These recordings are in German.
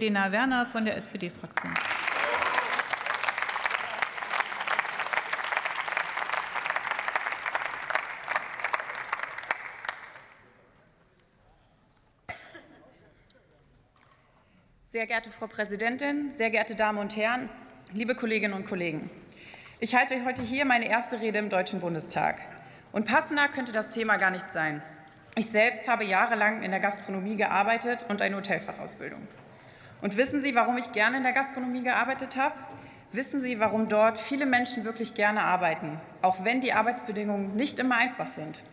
Lena Werner von der SPD-Fraktion. Sehr geehrte Frau Präsidentin, sehr geehrte Damen und Herren, liebe Kolleginnen und Kollegen! Ich halte heute hier meine erste Rede im Deutschen Bundestag. Und passender könnte das Thema gar nicht sein. Ich selbst habe jahrelang in der Gastronomie gearbeitet und eine Hotelfachausbildung. Und wissen Sie, warum ich gerne in der Gastronomie gearbeitet habe? Wissen Sie, warum dort viele Menschen wirklich gerne arbeiten, auch wenn die Arbeitsbedingungen nicht immer einfach sind?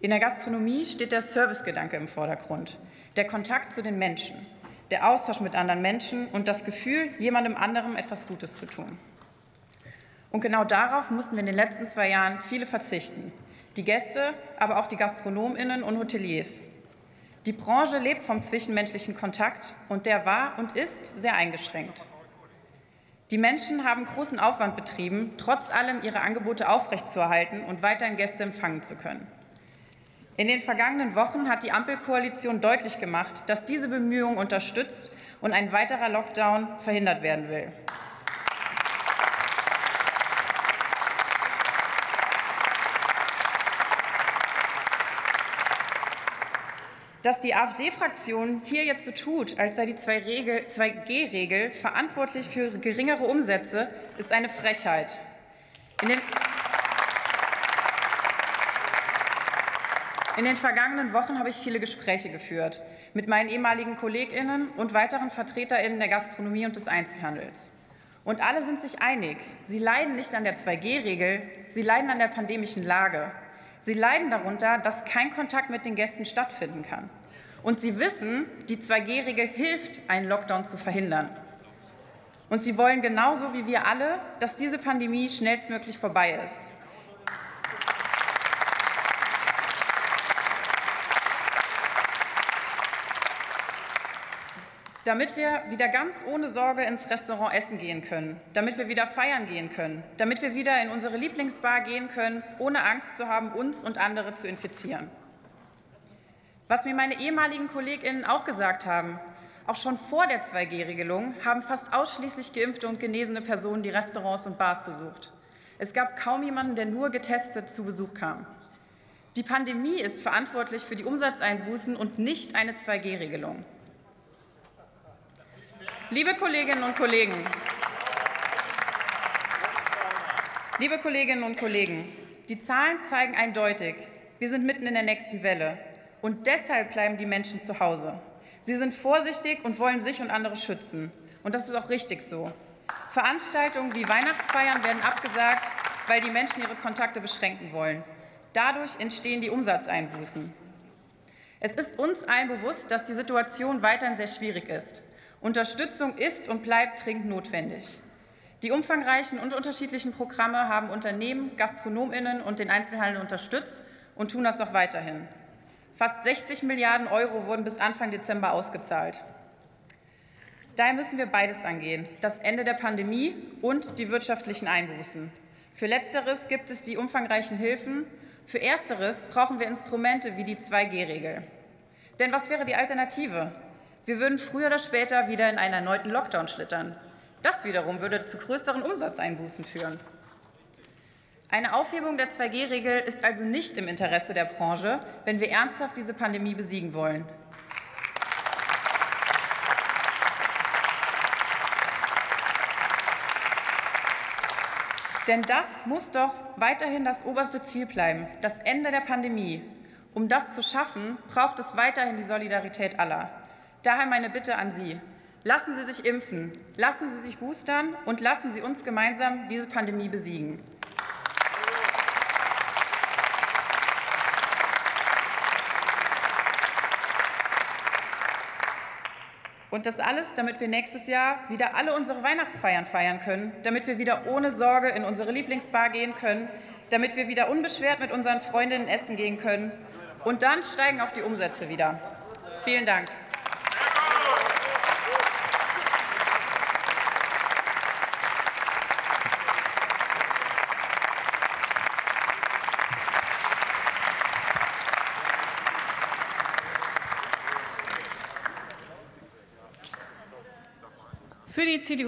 In der Gastronomie steht der Servicegedanke im Vordergrund, der Kontakt zu den Menschen der Austausch mit anderen Menschen und das Gefühl, jemandem anderem etwas Gutes zu tun. Und genau darauf mussten wir in den letzten zwei Jahren viele verzichten. Die Gäste, aber auch die Gastronominnen und Hoteliers. Die Branche lebt vom zwischenmenschlichen Kontakt und der war und ist sehr eingeschränkt. Die Menschen haben großen Aufwand betrieben, trotz allem ihre Angebote aufrechtzuerhalten und weiterhin Gäste empfangen zu können. In den vergangenen Wochen hat die Ampelkoalition deutlich gemacht, dass diese Bemühungen unterstützt und ein weiterer Lockdown verhindert werden will. Dass die AfD-Fraktion hier jetzt so tut, als sei die 2G-Regel verantwortlich für geringere Umsätze, ist eine Frechheit. In den In den vergangenen Wochen habe ich viele Gespräche geführt mit meinen ehemaligen Kolleginnen und weiteren Vertreterinnen der Gastronomie und des Einzelhandels. Und alle sind sich einig, sie leiden nicht an der 2G-Regel, sie leiden an der pandemischen Lage. Sie leiden darunter, dass kein Kontakt mit den Gästen stattfinden kann. Und sie wissen, die 2G-Regel hilft, einen Lockdown zu verhindern. Und sie wollen genauso wie wir alle, dass diese Pandemie schnellstmöglich vorbei ist. Damit wir wieder ganz ohne Sorge ins Restaurant essen gehen können, damit wir wieder feiern gehen können, damit wir wieder in unsere Lieblingsbar gehen können, ohne Angst zu haben, uns und andere zu infizieren. Was mir meine ehemaligen Kolleginnen auch gesagt haben, auch schon vor der 2G-Regelung haben fast ausschließlich geimpfte und genesene Personen die Restaurants und Bars besucht. Es gab kaum jemanden, der nur getestet zu Besuch kam. Die Pandemie ist verantwortlich für die Umsatzeinbußen und nicht eine 2G-Regelung. Liebe Kolleginnen und Kollegen, liebe Kolleginnen und Kollegen, die Zahlen zeigen eindeutig, wir sind mitten in der nächsten Welle. Und deshalb bleiben die Menschen zu Hause. Sie sind vorsichtig und wollen sich und andere schützen. Und das ist auch richtig so. Veranstaltungen wie Weihnachtsfeiern werden abgesagt, weil die Menschen ihre Kontakte beschränken wollen. Dadurch entstehen die Umsatzeinbußen. Es ist uns allen bewusst, dass die Situation weiterhin sehr schwierig ist. Unterstützung ist und bleibt dringend notwendig. Die umfangreichen und unterschiedlichen Programme haben Unternehmen, Gastronominnen und den Einzelhandel unterstützt und tun das auch weiterhin. Fast 60 Milliarden Euro wurden bis Anfang Dezember ausgezahlt. Daher müssen wir beides angehen, das Ende der Pandemie und die wirtschaftlichen Einbußen. Für Letzteres gibt es die umfangreichen Hilfen. Für Ersteres brauchen wir Instrumente wie die 2G-Regel. Denn was wäre die Alternative? Wir würden früher oder später wieder in einen erneuten Lockdown schlittern. Das wiederum würde zu größeren Umsatzeinbußen führen. Eine Aufhebung der 2G-Regel ist also nicht im Interesse der Branche, wenn wir ernsthaft diese Pandemie besiegen wollen. Denn das muss doch weiterhin das oberste Ziel bleiben, das Ende der Pandemie. Um das zu schaffen, braucht es weiterhin die Solidarität aller. Daher meine Bitte an Sie. Lassen Sie sich impfen, lassen Sie sich boostern und lassen Sie uns gemeinsam diese Pandemie besiegen. Und das alles, damit wir nächstes Jahr wieder alle unsere Weihnachtsfeiern feiern können, damit wir wieder ohne Sorge in unsere Lieblingsbar gehen können, damit wir wieder unbeschwert mit unseren Freundinnen essen gehen können. Und dann steigen auch die Umsätze wieder. Vielen Dank. Für die CDU